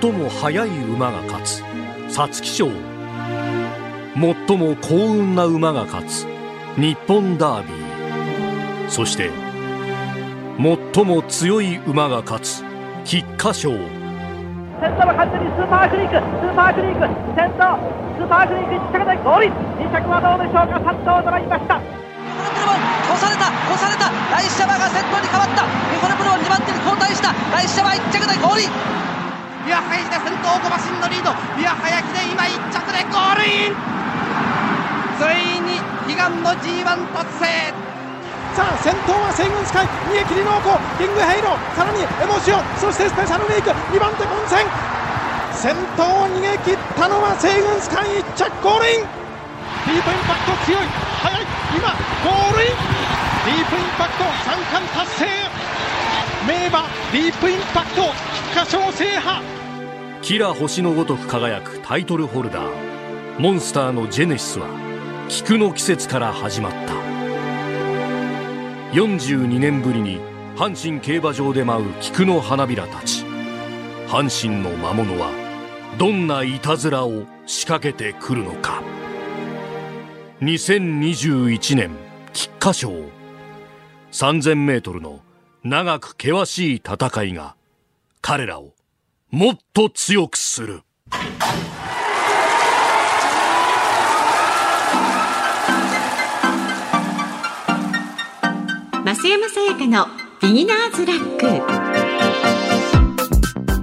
最も速い馬が勝つ。皐月賞。最も幸運な馬が勝つ。日本ダービー。そして最も強い馬が勝つ。菊花賞。先頭は完全にスーパークリーク。スーパークリーク。先頭スーパークリーク1着でゴール2着はどうでしょうか。3頭並びました。押された。押された。ライシャバが先頭に変わった。ニコルプロ2番手に交代した。ライシャバ1着でゴールビワハヤヒデ先頭5馬身のリード。ビワハヤヒデ今1着でゴールイン。ついに悲願の G1 達成。さあ先頭はセイウンスカイ逃げ切るのかキングヘイローさらにエモシオンそしてスペシャルウィーク2番手混戦。先頭を逃げ切ったのはセイウンスカイ1着ゴールイン。ディープインパクト強い。速い。今ゴールイン。ディープインパクト三冠達成。名馬ディープインパクト菊花賞制覇。キラ星のごとく輝くタイトルホルダー。モンスターのジェネシスは菊の季節から始まった。42年ぶりに阪神競馬場で舞う菊の花びらたち。阪神の魔物はどんないたずらを仕掛けてくるのか。2021年菊花賞。3000メートルの長く険しい戦いが彼らをもっと強くする。増山さやかのビギナーズラック。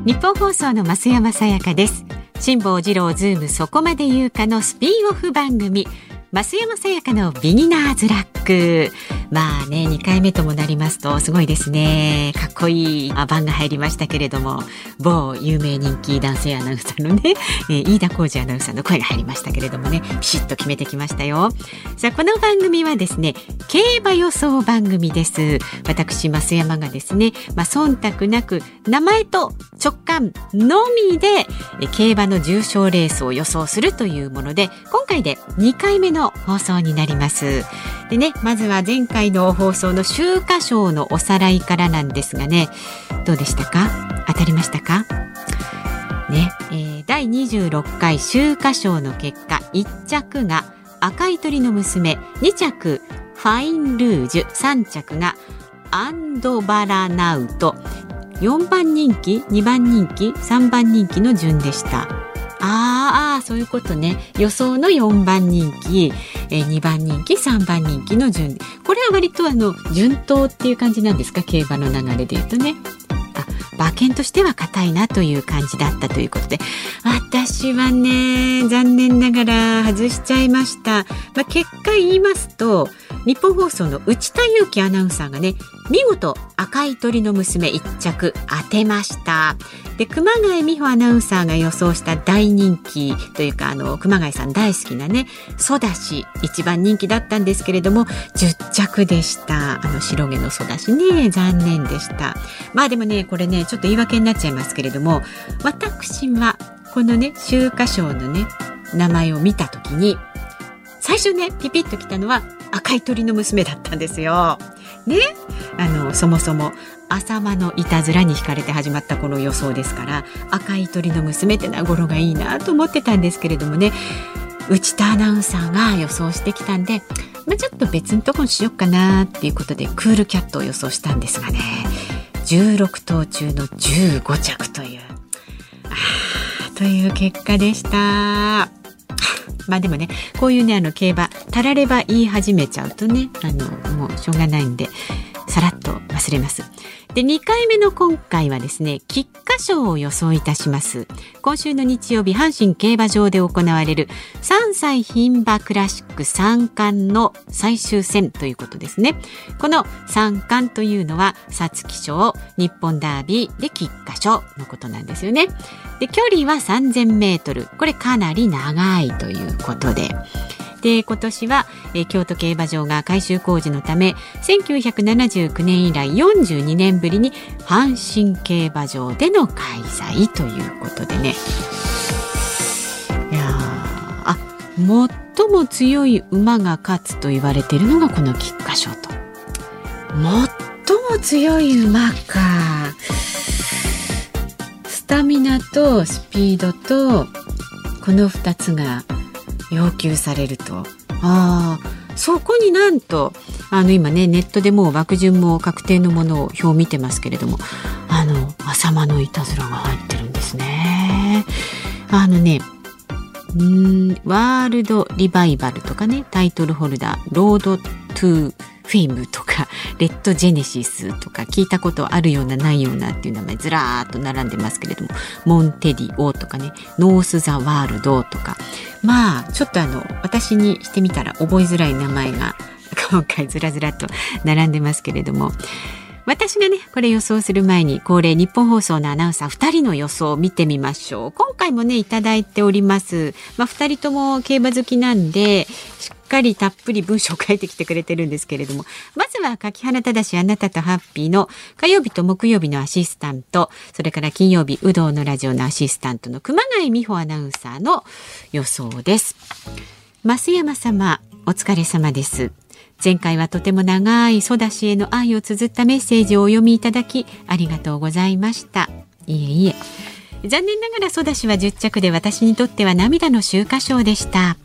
ニッポン放送の増山さやかです。辛坊治郎ズームそこまで言うかのスピンオフ番組。増山さやかのビギナーズラック。まあね2回目ともなりますとすごいですね。かっこいい番が入りましたけれども。某有名人気男性アナウンサーのね、えー、飯田浩二アナウンサーの声が入りましたけれどもね。ピシッと決めてきましたよ。さあこの番組はですね競馬予想番組です。私増山がですねまあ忖度なく名前と直感のみで競馬の重賞レースを予想するというもので今回で2回目の放送になります。でねまずは前回の放送の秋華賞のおさらいからなんですがねどうでしたか？当たりましたか？ね、えー、第26回秋華賞の結果1着が赤い鳥の娘2着ファインルージュ3着がアンドバラナウト。4番人気2番人気3番人気の順でした。ああそういうことね。予想の4番人気、え、2番人気3番人気の順これは割とあの順当っていう感じなんですか？競馬の流れで言うとね。あ馬券としては硬いなという感じだったということで。私はね残念ながら外しちゃいました、まあ、結果言いますと日本放送の内田裕樹アナウンサーがね見事赤い鳥の娘一着当てました。で熊谷美穂アナウンサーが予想した大人気というかあの熊谷さん大好きなねソダシ一番人気だったんですけれども10着でした。あの白毛のソダシね残念でした。まあでもねこれねちょっと言い訳になっちゃいますけれども私はこのね秋華賞のね名前を見た時に最初ねピピッときたのは赤い鳥の娘だったんですよ。ね、あのそもそも浅間のいたずらに惹かれて始まったこの予想ですから赤い鳥の娘ってのは語呂がいいなと思ってたんですけれどもね。内田アナウンサーが予想してきたんで、まあ、ちょっと別のとこにしよっかなっていうことでクールキャットを予想したんですがね。16頭中の15着という。あという結果でした。まあでもねこういうねあの競馬たられば言い始めちゃうとねあのもうしょうがないんでさらっと忘れます。で、2回目の今回はですね、菊花賞を予想いたします。今週の日曜日、阪神競馬場で行われる3歳牝馬クラシック三冠の最終戦ということですね。この三冠というのは、皐月賞、日本ダービーで菊花賞のことなんですよね。で、距離は3000メートル。これかなり長いということで。で今年は、え、京都競馬場が改修工事のため1979年以来42年ぶりに阪神競馬場での開催ということでね。いやあ最も強い馬が勝つと言われているのがこの菊花賞と。最も強い馬か。スタタミナとスピードとこの2つが要求されるとああそこになんとあの今ねネットでもう枠順も確定のものを表を見てますけれどもあのアサマノイタズラが入ってるんですね。あのねうんワールドリバイバルとかねタイトルホルダーロードトゥーフェイムとかレッドジェネシスとか聞いたことあるようなないようなっていう名前ずらーっと並んでますけれどもモンテディオとかねノース・ザ・ワールドとか。まあちょっとあの私にしてみたら覚えづらい名前が 今回ずらずらと並んでますけれども。私がねこれ予想する前に恒例日本放送のアナウンサー2人の予想を見てみましょう。今回もねいただいております。まあ2人とも競馬好きなんでしっかりたっぷり文章を書いてきてくれてるんですけれどもまずは柿原正あなたとハッピーの火曜日と木曜日のアシスタントそれから金曜日有働のラジオのアシスタントの熊谷美穂アナウンサーの予想です。増山様お疲れ様です。前回はとても長いソダシへの愛を綴ったメッセージをお読みいただきありがとうございました。いえいえ。残念ながらソダシは10着で私にとっては涙の秋華賞でした。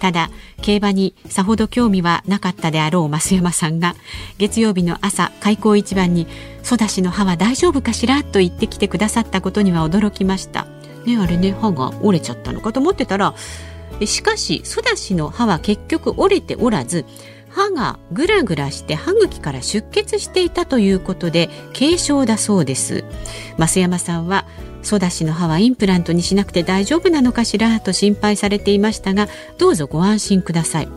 ただ競馬にさほど興味はなかったであろう増山さんが月曜日の朝開口一番に「ソダシの歯は大丈夫かしら?」と言ってきてくださったことには驚きましたねあれね歯が折れちゃったのかと思ってたらしかしソダシの歯は結局折れておらず歯がぐらぐらして歯茎から出血していたということで軽症だそうです増山さんはソダシの歯はインプラントにしなくて大丈夫なのかしら？と心配されていましたがどうぞご安心ください。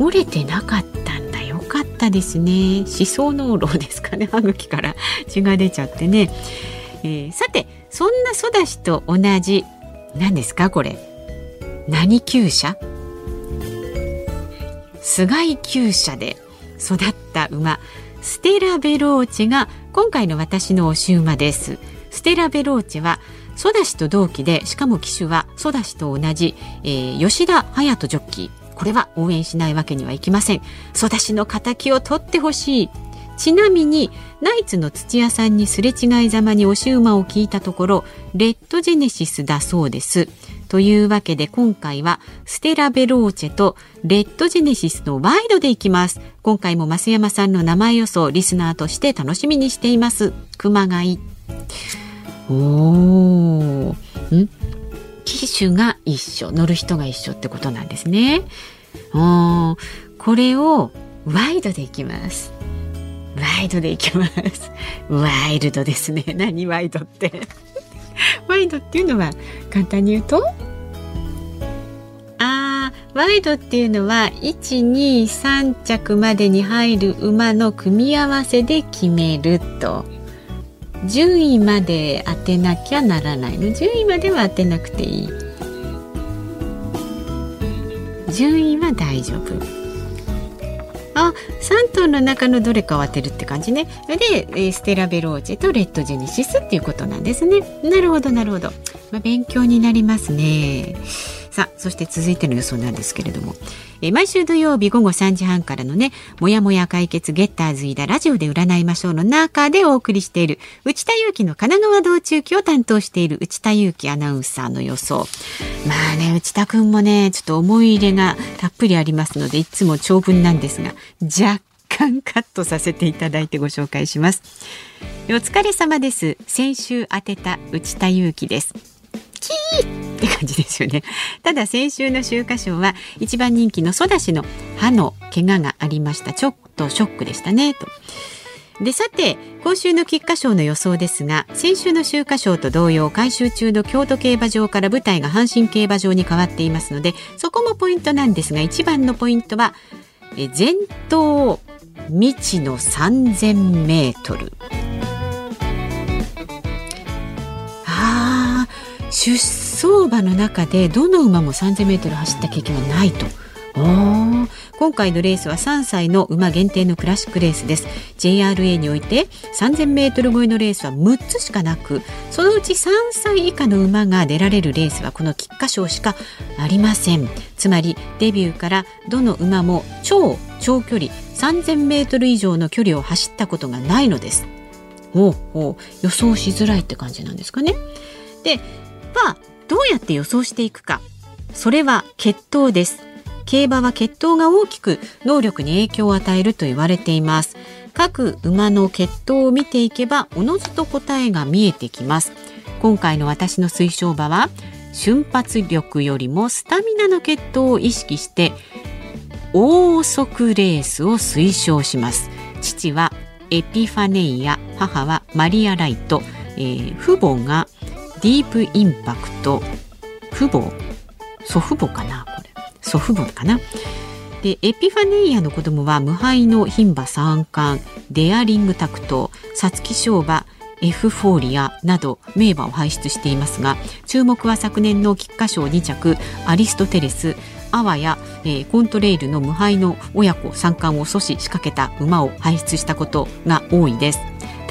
折れてなかったんだ。よかったですね。思想脳漏ですかね。歯茎から血が出ちゃってね、えー、さてそんなソダシと同じ何ですかこれ？何厩舎？菅井厩舎で育った馬ステラベローチェが今回の私の推し馬です。ステラベローチェはソダシと同期でしかも騎手はソダシと同じ、えー、吉田隼人ジョッキーこれは応援しないわけにはいきませんソダシの敵を取ってほしいちなみにナイツの土屋さんにすれ違いざまに押し馬を聞いたところレッドジェネシスだそうですというわけで今回はステラベローチェとレッドジェネシスのワイドでいきます。今回も増山さんの名前予想リスナーとして楽しみにしています。熊谷。おー。ん？機種が一緒、乗る人が一緒ってことなんですね。おこれをワイドでいきます。ワイドでいきます。ワイルドですね。何ワイドって。ワイドっていうのは簡単に言うと？あワイドっていうのは123着までに入る馬の組み合わせで決めると順位まで当てなきゃならないの。順位までは当てなくていい。順位は大丈夫。あ3頭の中のどれかを当てるって感じね。でステラベローチェとレッドジェネシスっていうことなんですね。なるほどなるほど、まあ、勉強になりますね。さあそして続いての予想なんですけれども、え毎週土曜日午後3時半からのねもやもや解決ゲッターズイダラジオで占いましょうの中でお送りしている内田裕樹の神奈川道中記を担当している内田裕樹アナウンサーの予想。まあね内田君もねちょっと思い入れがたっぷりありますのでいつも長文なんですが若干カットさせていただいてご紹介します。お疲れ様です。先週当てた内田裕樹です。キーって感じですよね。ただ先週の週刊賞は一番人気のソダシの歯の怪我がありました。ちょっとショックでしたね。と。でさて今週の菊花賞の予想ですが先週の秋華賞と同様改修中の京都競馬場から舞台が阪神競馬場に変わっていますのでそこもポイントなんですが一番のポイントは前頭未知の3000メートル。出走馬の中でどの馬も 3000m 走った経験はないと。今回のレースは3歳の馬限定のクラシックレースです。JRA において 3000m 超えのレースは6つしかなくそのうち3歳以下の馬が出られるレースはこの菊花賞しかありません。つまりデビューからどの馬も超長距離 3000m 以上の距離を走ったことがないのです。ほうほう。予想しづらいって感じなんですかね。ではどうやって予想していくか。それは血統です。競馬は血統が大きく能力に影響を与えると言われています。各馬の血統を見ていけばおのずと答えが見えてきます。今回の私の推奨馬は瞬発力よりもスタミナの血統を意識して大速レースを推奨します。父はエピファネイア母はマリア・ライト、えー、父母がディープインパクト。父母。祖父母かなこれ。祖父母かな。でエピファネイアの子供は無敗の牝馬三冠デアリングタクト皐月賞馬エフフォーリアなど名馬を輩出していますが注目は昨年の菊花賞2着アリストテレスアワや、えー、コントレイルの無敗の親子三冠を阻止しかけた馬を輩出したことが多いです。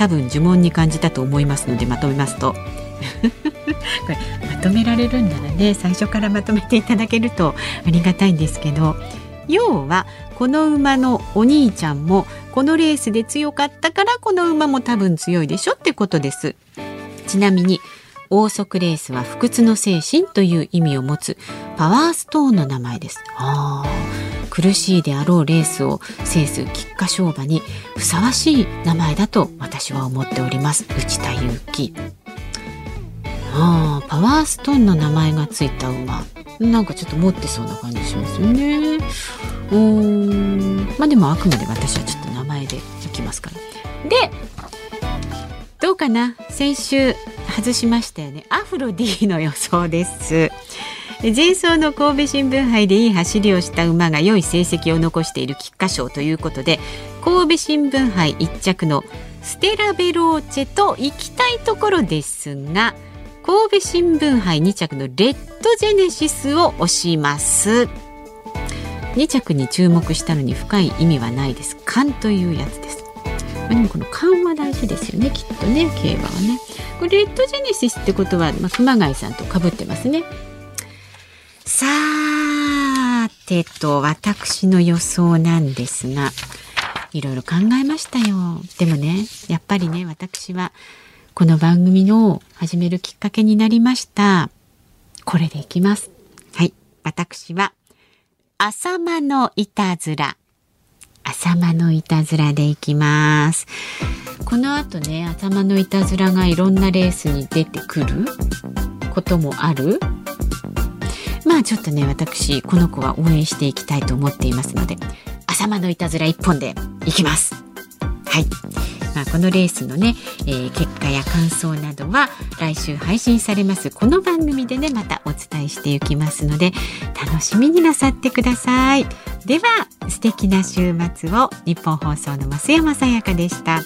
多分呪文に感じたと思いますのでまとめますと これまとめられるんならね最初からまとめていただけるとありがたいんですけど要はこの馬のお兄ちゃんもこのレースで強かったからこの馬も多分強いでしょってことです。ちなみに王速レースは不屈の精神という意味を持つパワーストーンの名前です。あ苦しいであろうレースを制す菊花賞馬にふさわしい名前だと私は思っております。内田祐樹。あパワーストーンの名前がついた馬。なんかちょっと持ってそうな感じしますよね。うん。まあでもあくまで私はちょっと名前でいきますからでどうかな？先週外しましたよね。アフロ D の予想です。前走の神戸新聞杯でいい走りをした馬が良い成績を残している菊花賞ということで神戸新聞杯1着のステラベローチェと行きたいところですが神戸新聞杯2着のレッドジェネシスを押します。2着に注目したのに深い意味はないです。勘というやつです。でもこの勘は大事ですよねきっとね競馬はね。これレッドジェネシスってことは、まあ、熊谷さんと被ってますね。さてと私の予想なんですがいろいろ考えましたよ。でもねやっぱりね私はこの番組の始めるきっかけになりました。これでいきます。はい。私は、浅間のいたずら。浅間のいたずらでいきます。この後ね、浅間のいたずらがいろんなレースに出てくることもある。まあちょっとね、私、この子は応援していきたいと思っていますので、浅間のいたずら一本でいきます。はい。まあ、このレースのね、えー、結果や感想などは来週配信されます。この番組でねまたお伝えしていきますので楽しみになさってください。では素敵な週末を。日本放送の増山さやかでした。